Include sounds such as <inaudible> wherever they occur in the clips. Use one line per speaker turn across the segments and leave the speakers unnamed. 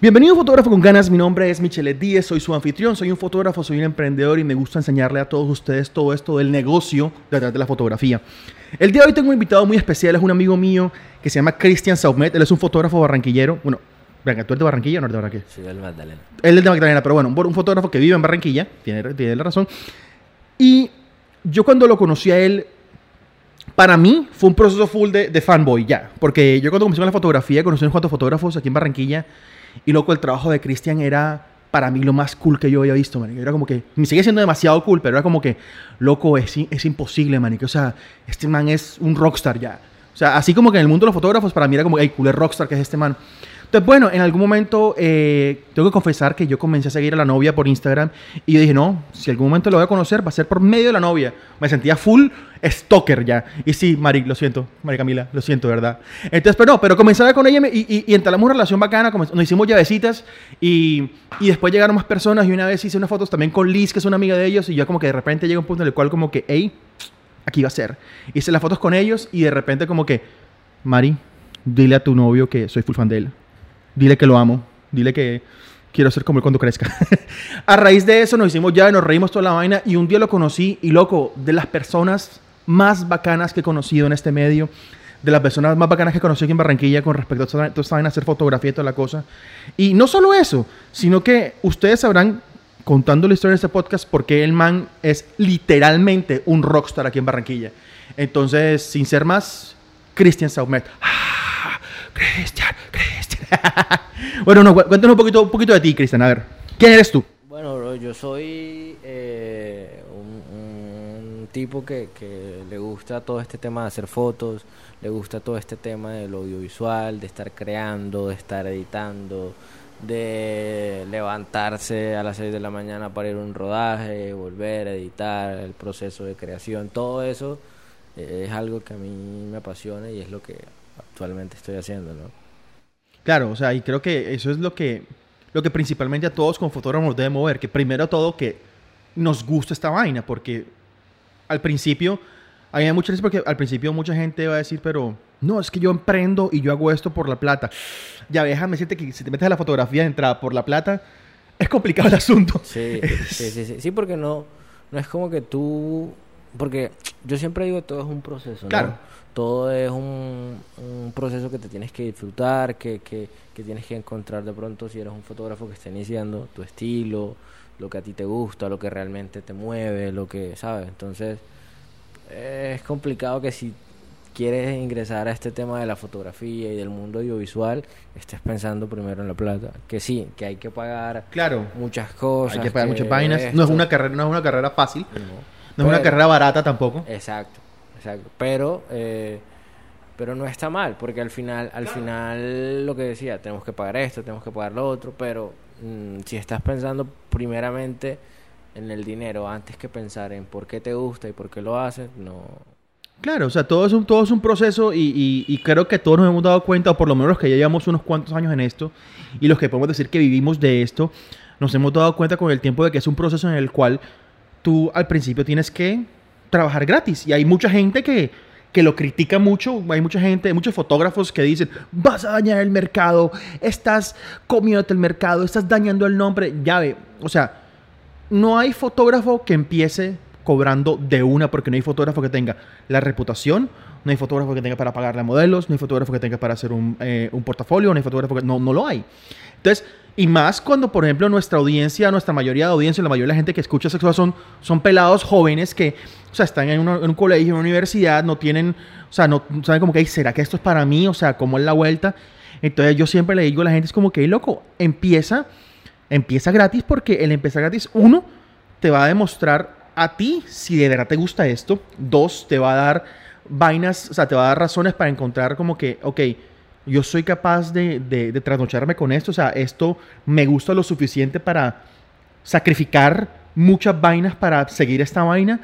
Bienvenido fotógrafo con ganas, mi nombre es Michele Díez, soy su anfitrión, soy un fotógrafo, soy un emprendedor y me gusta enseñarle a todos ustedes todo esto del negocio detrás de la fotografía. El día de hoy tengo un invitado muy especial, es un amigo mío que se llama Cristian Saumet, él es un fotógrafo barranquillero, bueno, venga, ¿tú eres de Barranquilla o no eres de Barranquilla?
Sí, del Magdalena.
Él es de Magdalena, pero bueno, un fotógrafo que vive en Barranquilla, tiene, tiene la razón. Y yo cuando lo conocí a él, para mí fue un proceso full de, de fanboy ya, porque yo cuando comencé con la fotografía conocí a unos cuantos fotógrafos aquí en Barranquilla y loco, el trabajo de Cristian era para mí lo más cool que yo había visto, man. Era como que, me sigue siendo demasiado cool, pero era como que, loco, es, es imposible, man. O sea, este man es un rockstar ya. O sea, así como que en el mundo de los fotógrafos, para mí era como, hey, cool, es rockstar que es este man. Entonces, bueno, en algún momento eh, tengo que confesar que yo comencé a seguir a la novia por Instagram y yo dije, no, si algún momento lo voy a conocer, va a ser por medio de la novia. Me sentía full stalker ya. Y sí, Mari, lo siento, Mari Camila, lo siento, ¿verdad? Entonces, pero no, pero comencé a ver con ella y, y, y entablamos una relación bacana, nos hicimos llavecitas y, y después llegaron más personas y una vez hice unas fotos también con Liz, que es una amiga de ellos, y yo como que de repente llega un punto en el cual como que, hey, aquí va a ser. Hice las fotos con ellos y de repente como que, Mari, dile a tu novio que soy full fan de él dile que lo amo, dile que quiero ser como él cuando crezca. <laughs> a raíz de eso nos hicimos ya, nos reímos toda la vaina y un día lo conocí y loco, de las personas más bacanas que he conocido en este medio, de las personas más bacanas que conocí aquí en Barranquilla con respecto a toda esta vaina, hacer fotografía y toda la cosa. Y no solo eso, sino que ustedes sabrán, contando la historia de este podcast, porque el man es literalmente un rockstar aquí en Barranquilla. Entonces, sin ser más, Christian Saumet. Ah, Cristian, Cristian. <laughs> bueno, no, cuéntanos un poquito, un poquito de ti, Cristian. A ver, ¿quién eres tú?
Bueno, bro, yo soy eh, un, tipo que, que, le gusta todo este tema de hacer fotos, le gusta todo este tema del audiovisual, de estar creando, de estar editando, de levantarse a las 6 de la mañana para ir a un rodaje, volver a editar, el proceso de creación, todo eso eh, es algo que a mí me apasiona y es lo que actualmente estoy haciendo, ¿no?
Claro, o sea, y creo que eso es lo que, lo que principalmente a todos como fotógrafos debe mover, que primero todo que nos gusta esta vaina, porque al principio, hay muchas veces porque al principio mucha gente va a decir, pero no, es que yo emprendo y yo hago esto por la plata. Ya déjame decirte que si te metes a la fotografía de entrada por la plata, es complicado el asunto.
Sí, sí, sí, sí, sí, porque no, no es como que tú, porque yo siempre digo todo es un proceso, ¿no?
Claro
todo es un, un, proceso que te tienes que disfrutar, que, que, que, tienes que encontrar de pronto si eres un fotógrafo que está iniciando tu estilo, lo que a ti te gusta, lo que realmente te mueve, lo que, ¿sabes? Entonces, es complicado que si quieres ingresar a este tema de la fotografía y del mundo audiovisual, estés pensando primero en la plata. Que sí, que hay que pagar
claro.
muchas cosas.
Hay que pagar muchas vainas. No es una carrera, no es una carrera fácil. No, no es una carrera barata tampoco.
Exacto. Exacto. Pero, eh, pero no está mal, porque al final, al final lo que decía, tenemos que pagar esto, tenemos que pagar lo otro, pero mmm, si estás pensando primeramente en el dinero antes que pensar en por qué te gusta y por qué lo haces, no.
Claro, o sea, todo es un, todo es un proceso y, y, y, creo que todos nos hemos dado cuenta, o por lo menos los que ya llevamos unos cuantos años en esto, y los que podemos decir que vivimos de esto, nos hemos dado cuenta con el tiempo de que es un proceso en el cual tú al principio tienes que trabajar gratis. Y hay mucha gente que, que lo critica mucho. Hay mucha gente, muchos fotógrafos que dicen, vas a dañar el mercado, estás comiéndote el mercado, estás dañando el nombre. Ya ve, o sea, no hay fotógrafo que empiece cobrando de una porque no hay fotógrafo que tenga la reputación, no hay fotógrafo que tenga para pagarle a modelos, no hay fotógrafo que tenga para hacer un, eh, un portafolio, no hay fotógrafo que... No, no lo hay. Entonces, y más cuando, por ejemplo, nuestra audiencia, nuestra mayoría de audiencia, la mayoría de la gente que escucha sexo son, son pelados jóvenes que, o sea, están en, en un colegio, en una universidad, no tienen, o sea, no saben como que, ¿será que esto es para mí? O sea, ¿cómo es la vuelta? Entonces yo siempre le digo a la gente, es como que, loco, empieza, empieza gratis porque el empezar gratis, uno, te va a demostrar a ti si de verdad te gusta esto. Dos, te va a dar vainas, o sea, te va a dar razones para encontrar como que, ok, yo soy capaz de, de, de trasnocharme con esto, o sea, esto me gusta lo suficiente para sacrificar muchas vainas para seguir esta vaina.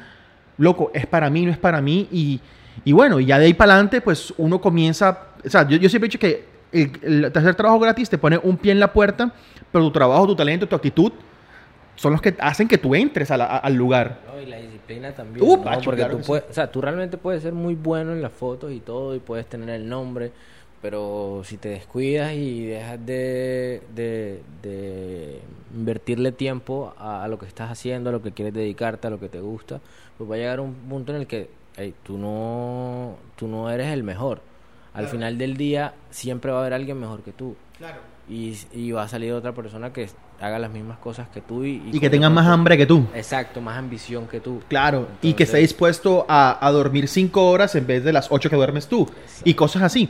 Loco, es para mí, no es para mí. Y, y bueno, ya de ahí para adelante, pues uno comienza, o sea, yo, siempre he dicho que el, el tercer trabajo gratis te pone un pie en la puerta, pero tu trabajo, tu talento, tu actitud son los que hacen que tú entres al lugar.
No, y la disciplina también. Uh, ¿no? Pacho, Porque claro tú, puedes, sí. o sea, tú realmente puedes ser muy bueno en las fotos y todo, y puedes tener el nombre, pero si te descuidas y dejas de, de, de invertirle tiempo a, a lo que estás haciendo, a lo que quieres dedicarte, a lo que te gusta, pues va a llegar un punto en el que ey, tú, no, tú no eres el mejor. Al
Claro.
final del día siempre va a haber alguien mejor que tú.
Claro.
Y, y va a salir otra persona que haga las mismas cosas que tú y,
Y que
con
tengan
de
más hambre que tú.
Exacto, más ambición que tú.
Claro, y que esté
Entonces-
dispuesto a, a dormir cinco horas en vez de las ocho que duermes tú. Y cosas así.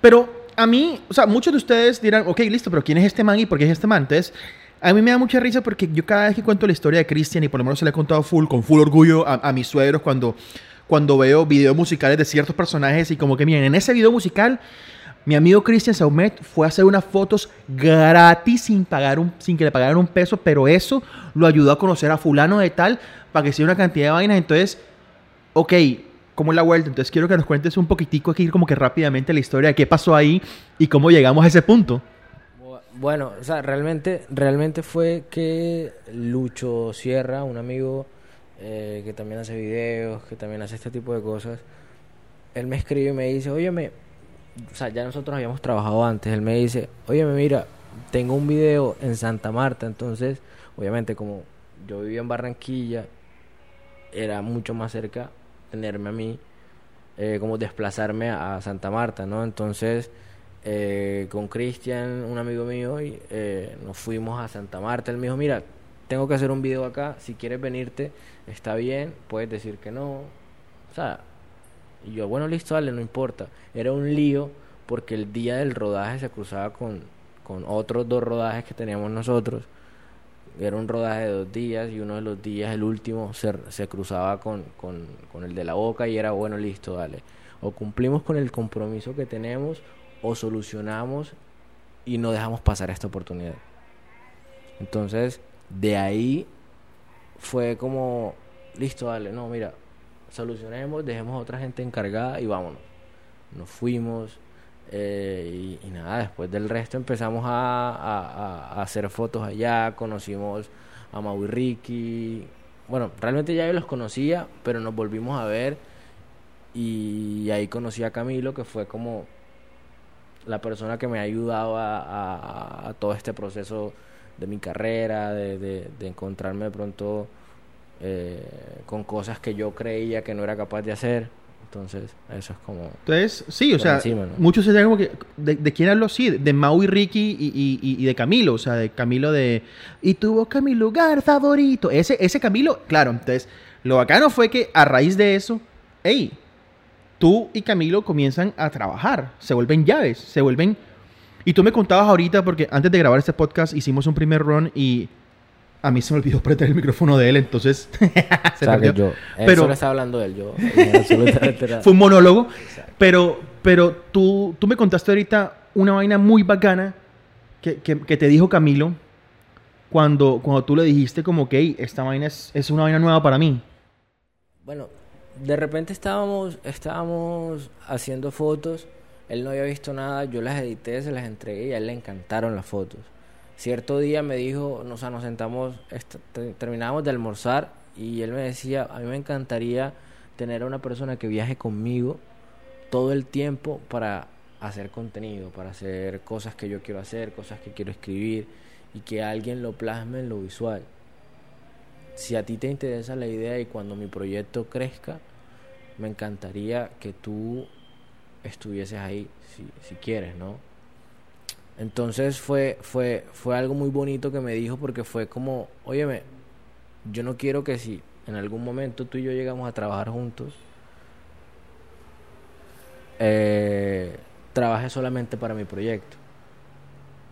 Pero a mí, o sea, muchos de ustedes dirán, ok, listo, pero ¿quién es este man y por qué es este man? Entonces, a mí me da mucha risa porque yo cada vez que cuento la historia de Christian, y por lo menos se le he contado full, con full orgullo a, a mis suegros cuando, cuando veo videos musicales de ciertos personajes y como que, miren, en ese video musical... Mi amigo Christian Saumet fue a hacer unas fotos gratis sin pagar un, sin que le pagaran un peso, pero eso lo ayudó a conocer a fulano de tal para que hiciera una cantidad de vainas. Entonces, ok, ¿cómo es la vuelta? Entonces quiero que nos cuentes un poquitico aquí como que rápidamente la historia de qué pasó ahí y cómo llegamos a ese punto.
Bu- Bueno, o sea, realmente, realmente fue que Lucho Sierra, un amigo eh, que también hace videos, que también hace este tipo de cosas, él me escribe y me dice, óyeme, o sea, ya nosotros habíamos trabajado antes, él me dice, óyeme, mira, tengo un video en Santa Marta, entonces, obviamente como yo vivía en Barranquilla, era mucho más cerca tenerme a mí, eh, como desplazarme a Santa Marta, ¿no? Entonces, eh, con Cristian, un amigo mío, y, eh, nos fuimos a Santa Marta. Él me dijo, mira, tengo que hacer un video acá, si quieres venirte, está bien, puedes decir que no. O sea, y yo, bueno, listo, dale, no importa. Era un lío porque el día del rodaje se cruzaba con, con otros dos rodajes que teníamos nosotros. Era un rodaje de dos días y uno de los días, el último, se, se cruzaba con, con, con el de la boca y era, bueno, listo, dale. O cumplimos con el compromiso que tenemos o solucionamos y no dejamos pasar esta oportunidad. Entonces, de ahí fue como, listo, dale, no, mira, solucionemos, dejemos a otra gente encargada y vámonos. Nos fuimos eh, y, nada, después del resto empezamos a, hacer fotos allá, conocimos a Mau y Ricky. Bueno, realmente ya yo los conocía, pero nos volvimos a ver y ahí conocí a Camilo, que fue como la persona que me ha ayudado a, todo este proceso de mi carrera, de- de encontrarme de pronto eh, con cosas que yo creía que no era capaz de hacer. Entonces, eso es como...
Entonces, sí, o sea,
encima, ¿no?
muchos se como que, ¿de, de quién hablo? Sí, de Mau y Ricky y, y- y- y de Camilo, o sea, de Camilo de... Y tuvo que mi lugar favorito. Ese, ese Camilo, claro, entonces, lo bacano fue que a raíz de eso, hey, tú y Camilo comienzan a trabajar, se vuelven llaves, se vuelven... Y tú me contabas ahorita, porque antes de grabar este podcast hicimos un primer run y a mí se me olvidó prender el micrófono de él, entonces <laughs> se
o sea, que
perdió.
yo... Él
Pero-
solo estaba hablando de él, yo...
Fue un monólogo.
Exacto.
Pero, pero tú, tú me contaste ahorita una vaina muy bacana que, que- que te dijo Camilo cuando, cuando tú le dijiste como que "Ey, esta vaina es, es una vaina nueva para mí.
Bueno, de repente estábamos, estábamos haciendo fotos, él no había visto nada, yo las edité, se las entregué y a él le encantaron las fotos. Cierto día me dijo, sea, nos sentamos, terminábamos de almorzar y él me decía, a mí me encantaría tener a una persona que viaje conmigo todo el tiempo para hacer contenido, para hacer cosas que yo quiero hacer, cosas que quiero escribir y que alguien lo plasme en lo visual si a ti te interesa la idea y cuando mi proyecto crezca, me encantaría que tú estuvieses ahí, si, si quieres, ¿no? Entonces fue, fue, fue algo muy bonito que me dijo porque fue como, óyeme, yo no quiero que si en algún momento tú y yo llegamos a trabajar juntos, eh, trabaje solamente para mi proyecto.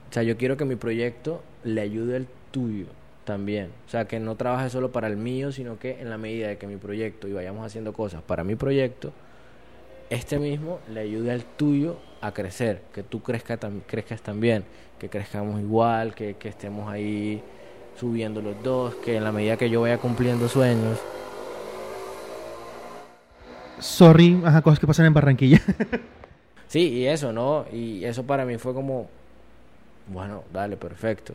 O sea, yo quiero que mi proyecto le ayude al tuyo también. O sea, que no trabaje solo para el mío, sino que en la medida de que mi proyecto y vayamos haciendo cosas para mi proyecto, este mismo le ayude al tuyo a crecer, que tú crezca tam- crezcas también, que crezcamos igual, que, que estemos ahí subiendo los dos, que en la medida que yo vaya cumpliendo sueños,
Sorry, ajá, cosas que pasan en Barranquilla. <laughs>
Sí, y eso, ¿no? Y eso para mí fue como, bueno, dale, perfecto.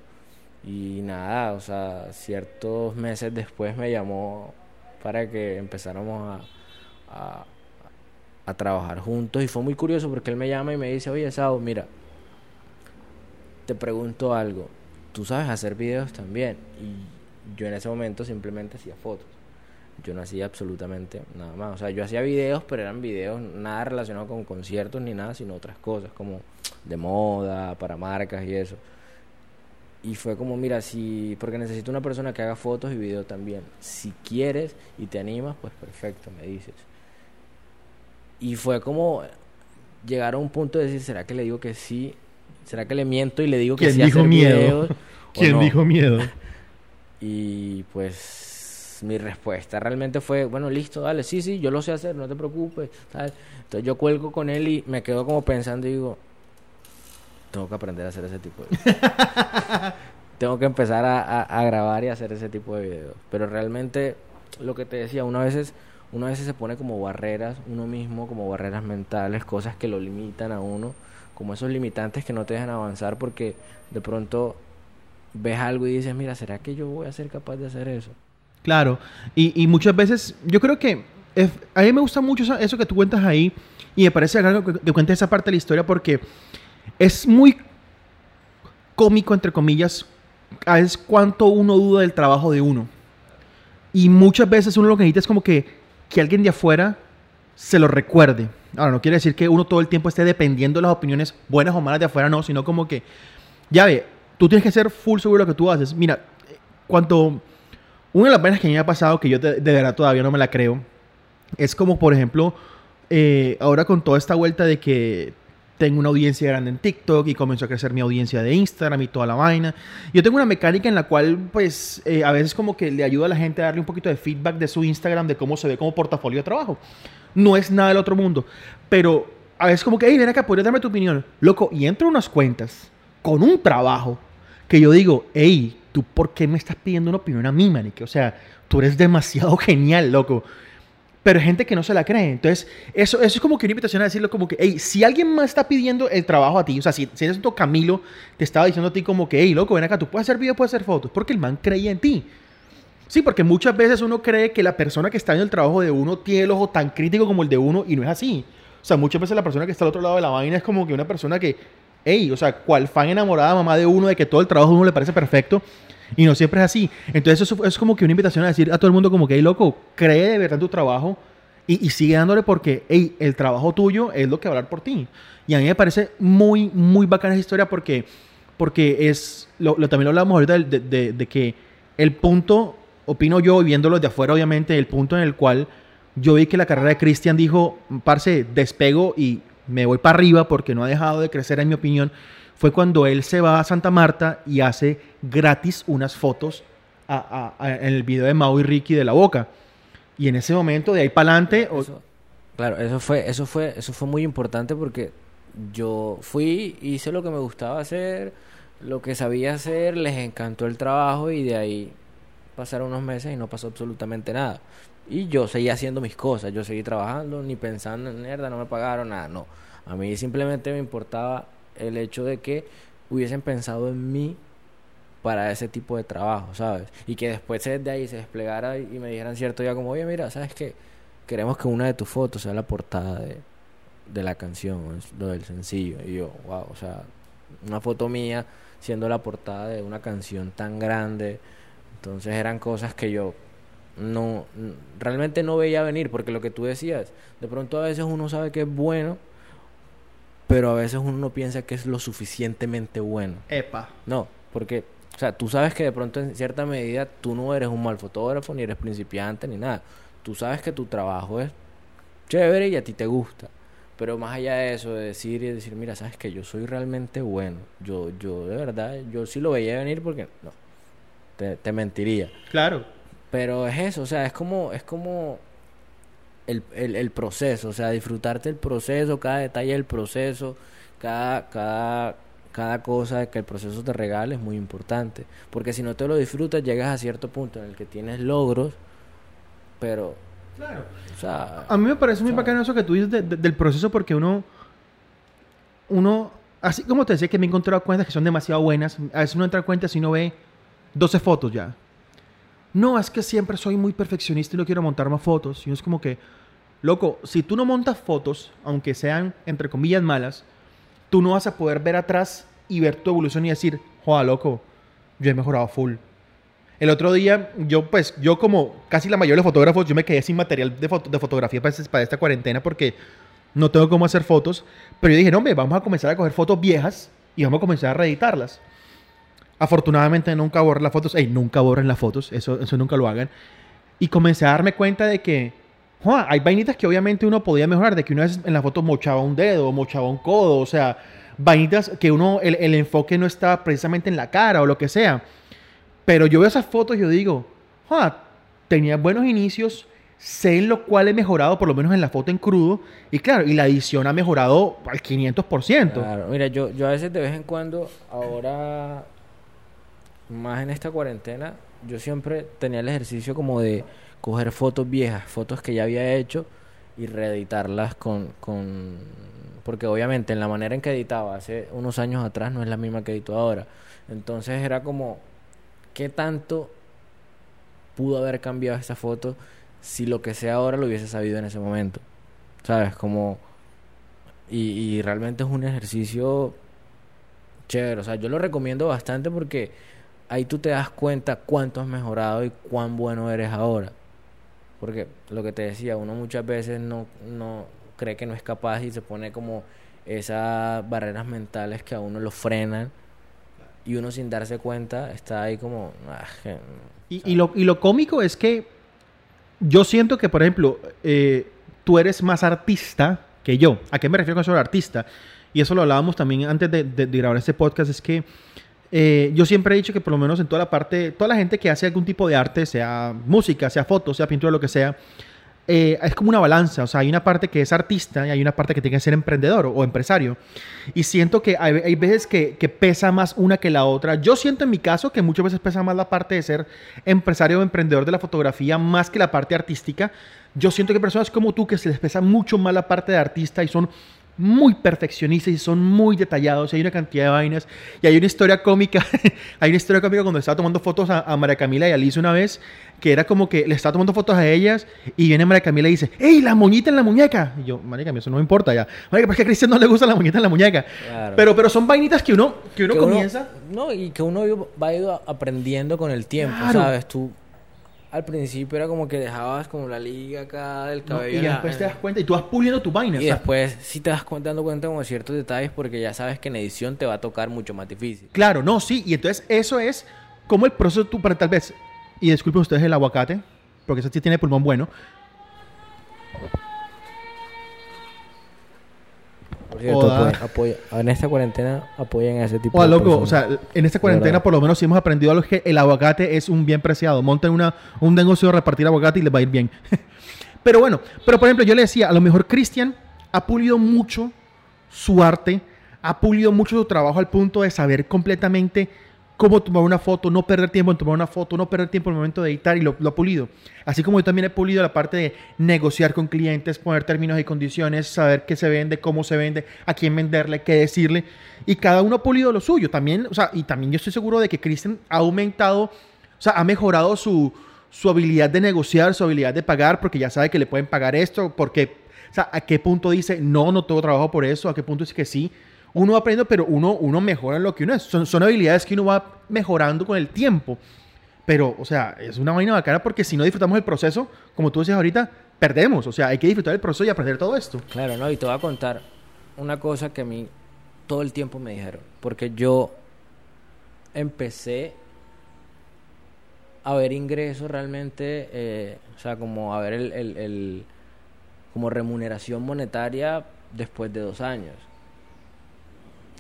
Y nada, o sea, ciertos meses después me llamó para que empezáramos a, a, a trabajar juntos y fue muy curioso porque él me llama y me dice, oye, Sao, mira, te pregunto algo, tú sabes hacer videos también y yo en ese momento simplemente hacía fotos. Yo no hacía absolutamente nada más. O sea, yo hacía videos, pero eran videos nada relacionados con conciertos ni nada, sino otras cosas, como de moda, para marcas y eso. Y fue como, mira, si, porque necesito una persona que haga fotos y videos también. Si quieres y te animas, pues perfecto, me dices. Y fue como llegar a un punto de decir, ¿será que le digo que sí? ¿Será que le miento y le digo que
¿Quién
sí
dijo
hacer
miedo?
videos? <laughs>
¿Quién
no?
dijo miedo?
Y pues mi respuesta realmente fue, bueno, listo, dale, sí, sí, yo lo sé hacer, no te preocupes. tal. Entonces yo cuelgo con él y me quedo como pensando y digo, tengo que aprender a hacer ese tipo de videos. <laughs> tengo que empezar a, a- a grabar y hacer ese tipo de videos. Pero realmente, lo que te decía, una veces, uno a veces se pone como barreras, uno mismo, como barreras mentales, cosas que lo limitan a uno, como esos limitantes que no te dejan avanzar porque de pronto ves algo y dices, mira, ¿será que yo voy a ser capaz de hacer eso?
Claro, y, y muchas veces, yo creo que a mí me gusta mucho eso, eso que tú cuentas ahí, y me parece algo que, que cuentes esa parte de la historia porque es muy cómico, entre comillas, a veces cuánto uno duda del trabajo de uno. Y muchas veces uno lo que necesita es como que, que alguien de afuera se lo recuerde. Ahora, no quiere decir que uno todo el tiempo esté dependiendo de las opiniones buenas o malas de afuera, no, sino como que, ya ve, tú tienes que ser full seguro de lo que tú haces. Mira, cuando una de las vainas que me ha pasado, que yo de, de verdad todavía no me la creo, es como, por ejemplo, eh, ahora con toda esta vuelta de que tengo una audiencia grande en TikTok y comenzó a crecer mi audiencia de Instagram y toda la vaina. Yo tengo una mecánica en la cual, pues, eh, a veces como que le ayuda a la gente a darle un poquito de feedback de su Instagram, de cómo se ve como portafolio de trabajo. No es nada del otro mundo, pero a veces como que, hey, ven acá, podrías darme tu opinión. Loco, y entro unas cuentas con un trabajo que yo digo, hey, ¿tú por qué me estás pidiendo una opinión a mí, manique? O sea, tú eres demasiado <laughs> genial, loco. Pero gente que no se la cree. Entonces, eso, eso es como que una invitación a decirlo como que, hey, si alguien más está pidiendo el trabajo a ti, o sea, si, si eres Camilo, te estaba diciendo a ti como que, hey, loco, ven acá, tú puedes hacer videos, puedes hacer fotos, porque el man creía en ti. Sí, porque muchas veces uno cree que la persona que está en el trabajo de uno tiene el ojo tan crítico como el de uno y no es así. O sea, muchas veces la persona que está al otro lado de la vaina es como que una persona que, hey, o sea, cual fan enamorada mamá de uno de que todo el trabajo de uno le parece perfecto y no siempre es así. Entonces eso es como que una invitación a decir a todo el mundo como que, hey, loco, cree de verdad en tu trabajo y, y sigue dándole porque, hey, el trabajo tuyo es lo que va a hablar por ti. Y a mí me parece muy, muy bacana esa historia porque, porque es, lo, lo- también lo hablamos ahorita de, de- de que el punto, opino yo, y viéndolo de afuera obviamente, el punto en el cual yo vi que la carrera de Cristian dijo, parce, despego y me voy para arriba porque no ha dejado de crecer en mi opinión, fue cuando él se va a Santa Marta y hace gratis unas fotos a- a- a- en el video de Mau y Ricky de la boca. Y en ese momento, de ahí para adelante,
claro, eso fue, eso fue, eso fue muy importante porque yo fui, hice lo que me gustaba hacer, lo que sabía hacer, les encantó el trabajo y de ahí pasaron unos meses y no pasó absolutamente nada. Y yo seguí haciendo mis cosas, yo seguí trabajando, ni pensando en mierda, no me pagaron nada, no. A mí simplemente me importaba el hecho de que hubiesen pensado en mí para ese tipo de trabajo, ¿sabes? Y que después de ahí se desplegara y me dijeran cierto día como, oye, mira, ¿sabes qué? Queremos que una de tus fotos sea la portada de, de la canción, lo del sencillo. Y yo, wow, o sea, una foto mía siendo la portada de una canción tan grande. Entonces eran cosas que yo no realmente no veía venir, porque lo que tú decías, de pronto a veces uno sabe que es bueno, pero a veces uno no piensa que es lo suficientemente bueno.
epa.
No, porque, o sea, tú sabes que de pronto en cierta medida tú no eres un mal fotógrafo, ni eres principiante, ni nada. Tú sabes que tu trabajo es chévere y a ti te gusta. Pero más allá de eso, de decir y decir, mira, sabes que yo soy realmente bueno. Yo, yo de verdad, yo sí lo veía venir porque, no, te, te mentiría.
Claro.
Pero es eso, o sea, es como, es como el, el, el proceso, o sea, disfrutarte el proceso, cada detalle del proceso, cada, cada, cada cosa que el proceso te regale es muy importante. Porque si no te lo disfrutas, llegas a cierto punto en el que tienes logros, pero,
Claro.
o sea,
A mí me parece muy
¿sabes?
bacano eso que tú dices de- de- del proceso porque uno, uno, así como te decía que me he encontrado cuentas que son demasiado buenas, a veces uno entra a cuentas y uno ve 12 fotos ya. No, es que siempre soy muy perfeccionista y no quiero montar más fotos. Y es como que, loco, si tú no montas fotos, aunque sean entre comillas malas, tú no vas a poder ver atrás y ver tu evolución y decir, joda, loco, yo he mejorado full. El otro día, yo pues, yo como casi la mayoría de fotógrafos, yo me quedé sin material de, foto- de fotografía para, para esta cuarentena porque no tengo cómo hacer fotos. Pero yo dije, no, hombre, vamos a comenzar a coger fotos viejas y vamos a comenzar a reeditarlas. Afortunadamente nunca borré las fotos. Ey, nunca borren las fotos, eso, eso nunca lo hagan. Y comencé a darme cuenta de que, hay vainitas que obviamente uno podía mejorar, de que una vez en la foto mochaba un dedo, mochaba un codo, o sea, vainitas que uno, el, el enfoque no está precisamente en la cara o lo que sea. Pero yo veo esas fotos y yo digo, tenía buenos inicios, sé en lo cual he mejorado, por lo menos en la foto en crudo, y claro, y la edición ha mejorado al 500%.
Claro, mira, yo, yo a veces de vez en cuando, ahora más en esta cuarentena, yo siempre tenía el ejercicio como de coger fotos viejas, fotos que ya había hecho y reeditarlas con, con... Porque obviamente en la manera en que editaba hace unos años atrás no es la misma que edito ahora. Entonces era como, ¿qué tanto pudo haber cambiado esta foto si lo que sea ahora lo hubiese sabido en ese momento? ¿Sabes? Como... Y, y realmente es un ejercicio chévere. O sea, yo lo recomiendo bastante porque ahí tú te das cuenta cuánto has mejorado y cuán bueno eres ahora. Porque lo que te decía, uno muchas veces no, no cree que no es capaz y se pone como esas barreras mentales que a uno lo frenan y uno sin darse cuenta está ahí como... "Ah, que-
Y, y lo, y lo cómico es que yo siento que, por ejemplo, eh, tú eres más artista que yo. ¿A qué me refiero con eso de artista? Y eso lo hablábamos también antes de, de- de grabar este podcast, es que eh, yo siempre he dicho que por lo menos en toda la parte, toda la gente que hace algún tipo de arte, sea música, sea foto, sea pintura, lo que sea, eh, es como una balanza. O sea, hay una parte que es artista y hay una parte que tiene que ser emprendedor o, empresario. Y siento que hay, veces que, que pesa más una que la otra. Yo siento en mi caso que muchas veces pesa más la parte de ser empresario o emprendedor de la fotografía más que la parte artística. Yo siento que personas como tú que se les pesa mucho más la parte de artista y son muy perfeccionistas y son muy detallados. y Hay una cantidad de vainas. Y hay una historia cómica. <laughs> hay una historia cómica cuando estaba tomando fotos a, a María Camila y a Liz una vez. Que era como que le estaba tomando fotos a ellas. Y viene María Camila y dice: ¡Ey, la moñita en la muñeca! Y yo, María Camila, eso no me importa ya. María, es que a Cristian no le gusta la moñita en la muñeca.
Claro.
Pero, pero son vainitas que uno, que uno
que
comienza.
no, y que uno va ido aprendiendo con el tiempo,
Claro.
¿sabes? Tú al principio era como que dejabas como la liga acá del
¿no?
cabello.
Y
la-
después te das cuenta y tú vas puliendo tu vaina.
y después sí te das cuenta, dando cuenta como ciertos detalles porque ya sabes que en edición te va a tocar mucho más difícil.
Claro, no, sí. Y entonces eso es como el proceso tú para tal vez. Y disculpen ustedes el aguacate, porque ese sí tiene pulmón bueno.
Apoya- apoya- en esta cuarentena apoyen a ese tipo
O
de
loco, o
personas.
sea, en esta cuarentena por lo menos sí hemos aprendido algo que el aguacate es un bien preciado. Monten una, un negocio de repartir aguacate y les va a ir bien. <laughs> pero bueno, pero por ejemplo, yo le decía, a lo mejor Cristian ha pulido mucho su arte, ha pulido mucho su trabajo al punto de saber completamente cómo tomar una foto, no perder tiempo en tomar una foto, no perder tiempo en el momento de editar y lo, lo ha pulido. Así como yo también he pulido la parte de negociar con clientes, poner términos y condiciones, saber qué se vende, cómo se vende, a quién venderle, qué decirle. Y cada uno ha pulido lo suyo. También, o sea, y también yo estoy seguro de que Christian ha aumentado, o sea, ha mejorado su, su habilidad de negociar, su habilidad de pagar, porque ya sabe que le pueden pagar esto, porque, o sea, a qué punto dice, no, no tengo trabajo por eso, a qué punto dice que sí. Uno va aprendiendo, pero uno, uno mejora en lo que uno es. Son, son habilidades que uno va mejorando con el tiempo. Pero, o sea, es una vaina bacana porque si no disfrutamos el proceso, como tú decías ahorita, perdemos. O sea, hay que disfrutar el proceso y aprender todo esto.
Claro, no, y te voy a contar una cosa que a mí todo el tiempo me dijeron. Porque yo empecé a ver ingresos realmente, eh, o sea, como a ver el, el- el- como remuneración monetaria después de dos años.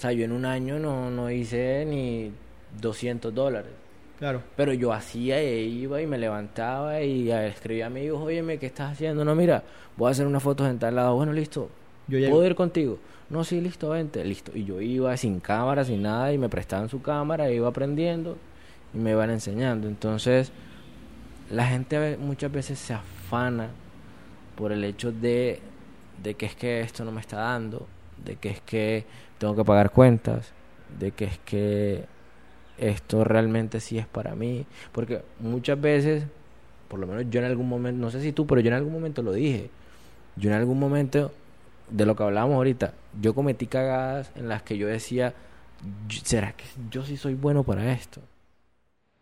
O sea, yo en un año no, no hice ni 200 dólares.
Claro.
Pero yo hacía e iba y me levantaba y escribía a mi hijo, óyeme, ¿qué estás haciendo? No, mira, voy a hacer una foto en tal lado. Bueno, listo.
Yo llego.
¿Puedo ir contigo? No, sí, listo, vente. Listo. Y yo iba sin cámara, sin nada, y me prestaban su cámara, iba aprendiendo y me iban enseñando. Entonces, la gente muchas veces se afana por el hecho de, de que es que esto no me está dando, de que es que tengo que pagar cuentas, de que es que esto realmente sí es para mí. Porque muchas veces, por lo menos yo en algún momento, no sé si tú, pero yo en algún momento lo dije. yo en algún momento, de lo que hablábamos ahorita, yo cometí cagadas en las que yo decía, ¿será que yo sí soy bueno para esto?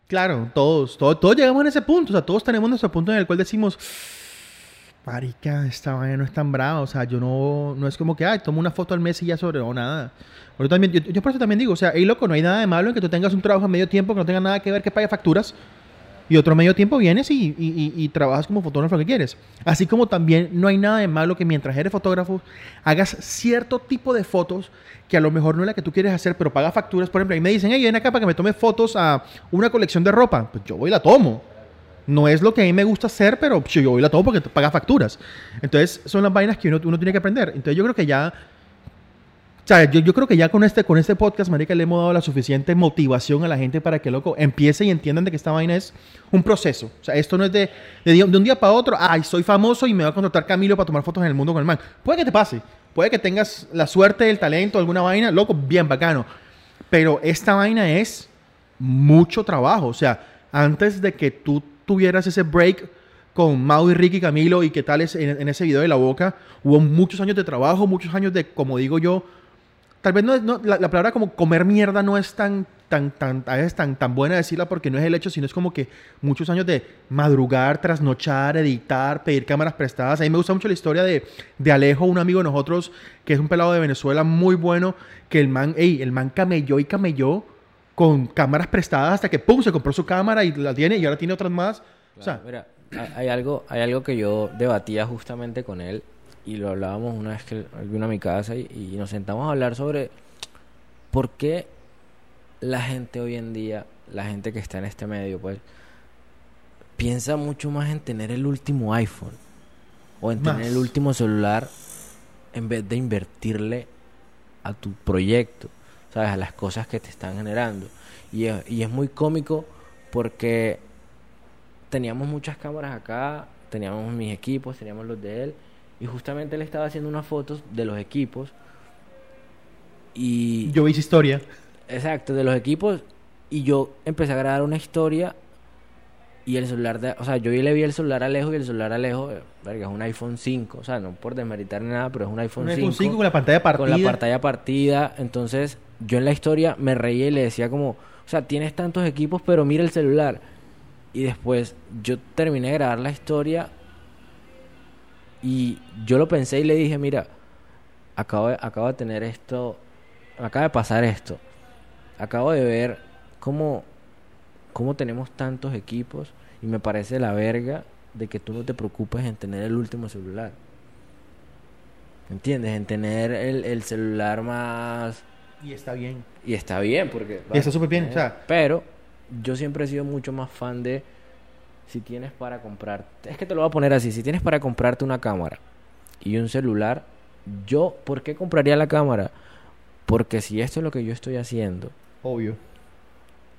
Claro, todos, todos, todos llegamos a ese punto, o sea, todos tenemos nuestro punto en el cual decimos, marica, esta vaina no es tan brava, o sea, yo no, no es como que, ay, tomo una foto al mes y ya sobre o nada. Yo, también, yo, por eso también digo, o sea, hey, loco, no hay nada de malo en que tú tengas un trabajo a medio tiempo que no tenga nada que ver que pague facturas, y otro medio tiempo vienes y, trabajas como fotógrafo que quieres. Así como también no hay nada de malo que mientras eres fotógrafo hagas cierto tipo de fotos que a lo mejor no es la que tú quieres hacer, pero paga facturas. Por ejemplo, y me dicen, hey, ven acá para que me tome fotos a una colección de ropa. Pues yo voy y la tomo. No es lo que a mí me gusta hacer, pero yo voy la tomo porque paga facturas. Entonces, son las vainas que uno, uno tiene que aprender. Entonces, yo creo que ya o sea, yo, yo, creo que ya con este, con este podcast, marica, le hemos dado la suficiente motivación a la gente para que, loco, empiece y entiendan de que esta vaina es un proceso. O sea, esto no es de, de, un día para otro, ay, soy famoso y me va a contratar Camilo para tomar fotos en el mundo con el man. Puede que te pase, puede que tengas la suerte, el talento, alguna vaina, loco, bien bacano. Pero esta vaina es mucho trabajo. O sea, antes de que tú tuvieras ese break con Mau y Ricky Camilo y qué tal es en, ese video de la boca, hubo muchos años de trabajo, muchos años de, como digo yo, tal vez no, la, palabra como comer mierda no es tan, tan, tan, tan, tan buena decirla porque no es el hecho, sino es como que muchos años de madrugar, trasnochar, editar, pedir cámaras prestadas. A mí me gusta mucho la historia de, de Alejo, un amigo de nosotros, que es un pelado de Venezuela muy bueno, que el man, el man camelló y camelló con cámaras prestadas hasta que, pum, se compró su cámara y la tiene y ahora tiene otras más. o sea,
mira, hay algo, hay algo que yo debatía justamente con él y lo hablábamos una vez que él vino a mi casa y, nos sentamos a hablar sobre por qué la gente hoy en día, la gente que está en este medio, pues, piensa mucho más en tener el último iPhone o en tener el último celular en vez de invertirle a tu proyecto, ¿sabes? A las cosas que te están generando. Y es, y es muy cómico porque teníamos muchas cámaras acá, teníamos mis equipos, teníamos los de él y justamente él estaba haciendo unas fotos de los equipos. Y.
Yo vi historia.
Exacto, de los equipos. Y yo empecé a grabar una historia. Y el celular de. O sea, yo le vi el celular a lejos y el celular a lejos. Eh, verga, es un iPhone 5. O sea, no por desmeritar ni nada, pero es un iPhone 5. Un iPhone 5
con la pantalla partida.
Con la pantalla partida. Entonces, yo en la historia me reía y le decía como. O sea, tienes tantos equipos, pero mira el celular. Y después yo terminé de grabar la historia y yo lo pensé y le dije, mira, acabo de, acabo de tener esto, acaba de pasar esto. Acabo de ver cómo, cómo tenemos tantos equipos y me parece la verga de que tú no te preocupes en tener el último celular. ¿Entiendes? En tener el, el celular más...
Y está bien.
Y está bien, porque...
Y está súper bien, o sea...
Pero yo siempre he sido mucho más fan de si tienes para comprar, es que te lo voy a poner así, si tienes para comprarte una cámara y un celular, yo, ¿por qué compraría la cámara? Porque si esto es lo que yo estoy haciendo,
obvio,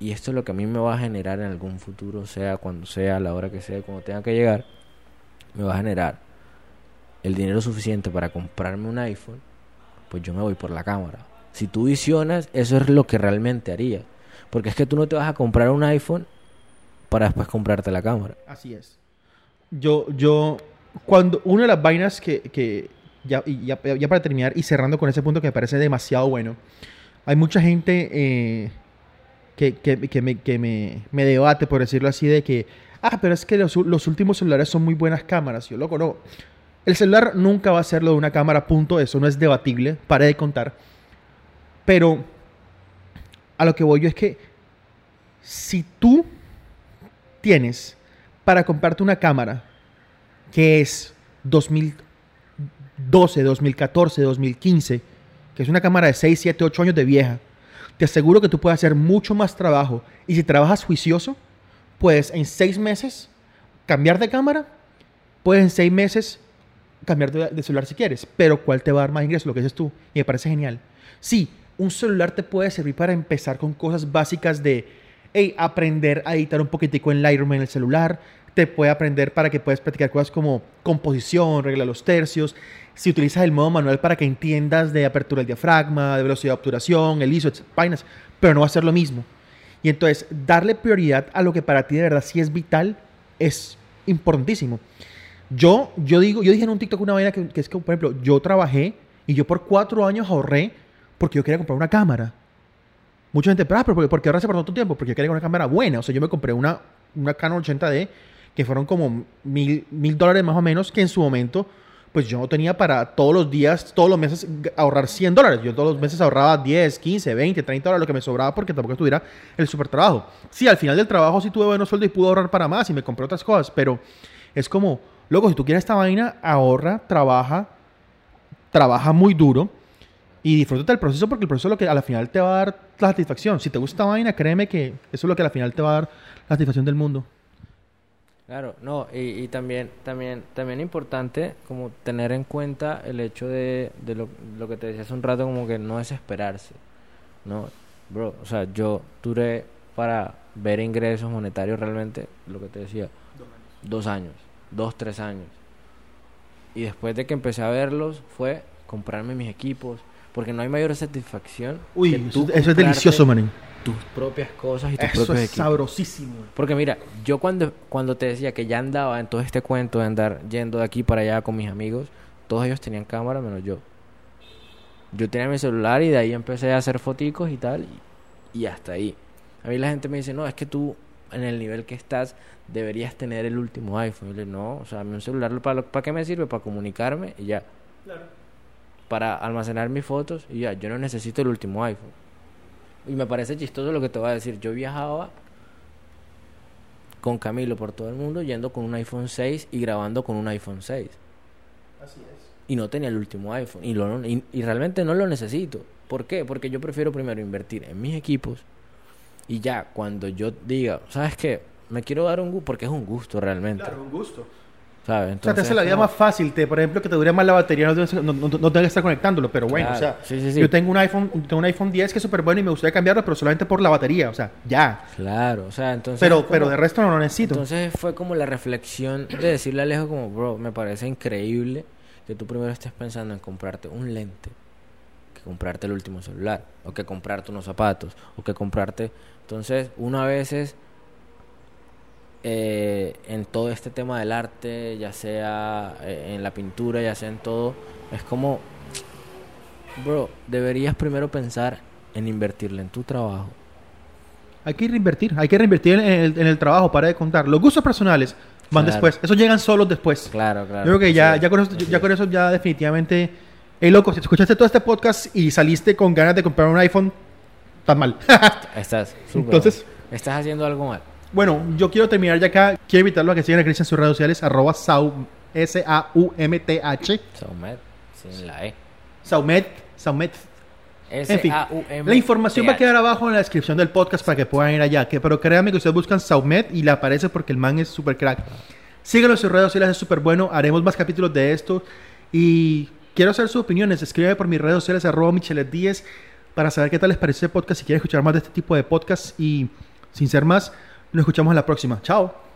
y esto es lo que a mí me va a generar en algún futuro, sea cuando sea, a la hora que sea, cuando tenga que llegar, me va a generar el dinero suficiente para comprarme un iPhone, pues yo me voy por la cámara. Si tú visionas, eso es lo que realmente haría. Porque es que tú no te vas a comprar un iPhone para después comprarte la cámara.
Así es. Yo, yo, cuando una de las vainas que, que ya, ya, para terminar y cerrando con ese punto que me parece demasiado bueno, hay mucha gente eh, que, que, que, me, que me, me, debate, por decirlo así, de que, ah, pero es que los, últimos celulares son muy buenas cámaras. Yo, loco, no. El celular nunca va a ser lo de una cámara, punto. Eso no es debatible, pare de contar. Pero a lo que voy yo es que si tú tienes para comprarte una cámara que es 2012, 2014, 2015, que es una cámara de 6, 7, 8 años de vieja, te aseguro que tú puedes hacer mucho más trabajo. Y si trabajas juicioso, puedes en 6 meses cambiar de cámara, puedes en 6 meses cambiar de, celular si quieres, pero ¿cuál te va a dar más ingresos? Lo que dices tú. Y me parece genial. Sí, un celular te puede servir para empezar con cosas básicas de hey, aprender a editar un poquitico en Lightroom en el celular, te puede aprender para que puedas practicar cosas como composición, regla los tercios, si utilizas el modo manual para que entiendas de apertura del diafragma, de velocidad de obturación, el ISO, vainas, pero no va a ser lo mismo. Y entonces, darle prioridad a lo que para ti de verdad sí es vital es importantísimo. Yo, yo digo, yo dije en un TikTok una vaina que, que es que, por ejemplo, yo trabajé y yo por cuatro años ahorré porque yo quería comprar una cámara. Mucha gente, ah, pero ¿por qué- ¿por qué ahorraste por tanto tiempo? Porque yo quería una cámara buena. O sea, yo me compré una, una Canon 80D que fueron como mil, mil dólares más o menos, que en su momento, pues yo no tenía para todos los días, todos los meses ahorrar 100 dólares. Yo todos los meses ahorraba 10, 15, 20, 30 dólares, lo que me sobraba porque tampoco estuviera el super trabajo. Sí, al final del trabajo sí tuve buenos sueldos y pude ahorrar para más y me compré otras cosas, pero es como, loco, si tú quieres esta vaina, ahorra, trabaja, trabaja muy duro y disfrútate del proceso porque el proceso es lo que a la final te va a dar la satisfacción. Si te gusta vaina, créeme que eso es lo que a la final te va a dar la satisfacción del mundo.
Claro, no, y, y también, también, también importante como tener en cuenta el hecho de, de lo, lo que te decía hace un rato, como que no desesperarse, ¿no? Bro, o sea, yo duré para ver ingresos monetarios realmente, lo que te decía, dos años, dos, tres años. Y después de que empecé a verlos fue comprarme mis equipos, porque no hay mayor satisfacción
Uy,
que
eso,
tú
eso es delicioso, manín.
tus propias cosas y tus
Eso
propios
es
equipos.
sabrosísimo.
Porque mira, yo cuando, cuando te decía que ya andaba en todo este cuento de andar yendo de aquí para allá con mis amigos, todos ellos tenían cámara menos yo. Yo tenía mi celular y de ahí empecé a hacer foticos y tal, y, y hasta ahí. A mí la gente me dice, no, es que tú en el nivel que estás deberías tener el último iPhone. Y yo le digo, no, o sea, a mí un celular, ¿para, lo- ¿para qué me sirve? Para comunicarme y ya. Para almacenar mis fotos y ya, yo no necesito el último iPhone. Y me parece chistoso lo que te voy a decir. Yo viajaba con Camilo por todo el mundo yendo con un iPhone 6 y grabando con un iPhone 6.
Así es.
Y no tenía el último iPhone. Y, lo, y, y realmente no lo necesito. ¿Por qué? Porque yo prefiero primero invertir en mis equipos. Y ya, cuando yo diga, ¿sabes qué? Me quiero dar un gusto, porque es un gusto realmente.
Claro, un gusto.
¿Sabes?
O sea, te
Entonces,
hace la vida
como-
más fácil. Te, por ejemplo, que te dure más la batería, no, no, no, no tengas que estar conectándolo. Pero bueno,
Claro,
o sea,
sí, sí, sí.
yo tengo un iPhone, tengo un iPhone 10 que es súper bueno y me gustaría cambiarlo, pero solamente por la batería. O sea, ya.
Claro, o sea, entonces.
Pero, pero de resto no lo necesito.
Entonces fue como la reflexión de decirle a Alejo como, bro, me parece increíble que tú primero estés pensando en comprarte un lente, que comprarte el último celular, o que comprarte unos zapatos, o que comprarte... Entonces, uno a veces, eh, en todo este tema del arte, ya sea eh, en la pintura, ya sea en todo, es como, bro, deberías primero pensar en invertirle en tu trabajo.
Hay que reinvertir, hay que reinvertir en el, en el trabajo, para de contar. Los gustos personales van
Claro.
después, esos llegan solos después.
Claro, claro.
Yo creo que ya,
Así
ya,
es,
con eso,
así
ya con eso ya definitivamente... Hey, loco, si escuchaste todo este podcast y saliste con ganas de comprar un iPhone, estás mal. <laughs>
Estás súper
Entonces-
mal. Estás haciendo algo mal.
Bueno, yo quiero terminar ya acá. Quiero invitarlos a que sigan a Chris en sus redes sociales, arroba Saum- S-A-U-M-T-H,
Saumet, sin la E.
Saumet, Saumet. En fin, la información va a quedar abajo en la descripción del podcast para que puedan ir allá. Que, pero créanme que ustedes buscan Saumet y le aparece porque el man es súper crack. Síganos en sus redes sociales, es súper bueno. Haremos más capítulos de esto. Y quiero saber sus opiniones. Escríbeme por mis redes sociales, arroba Michelet 10, para saber qué tal les pareció este podcast. Si quieren escuchar más de este tipo de podcast. Y sin ser más, nos escuchamos en la próxima. Chao.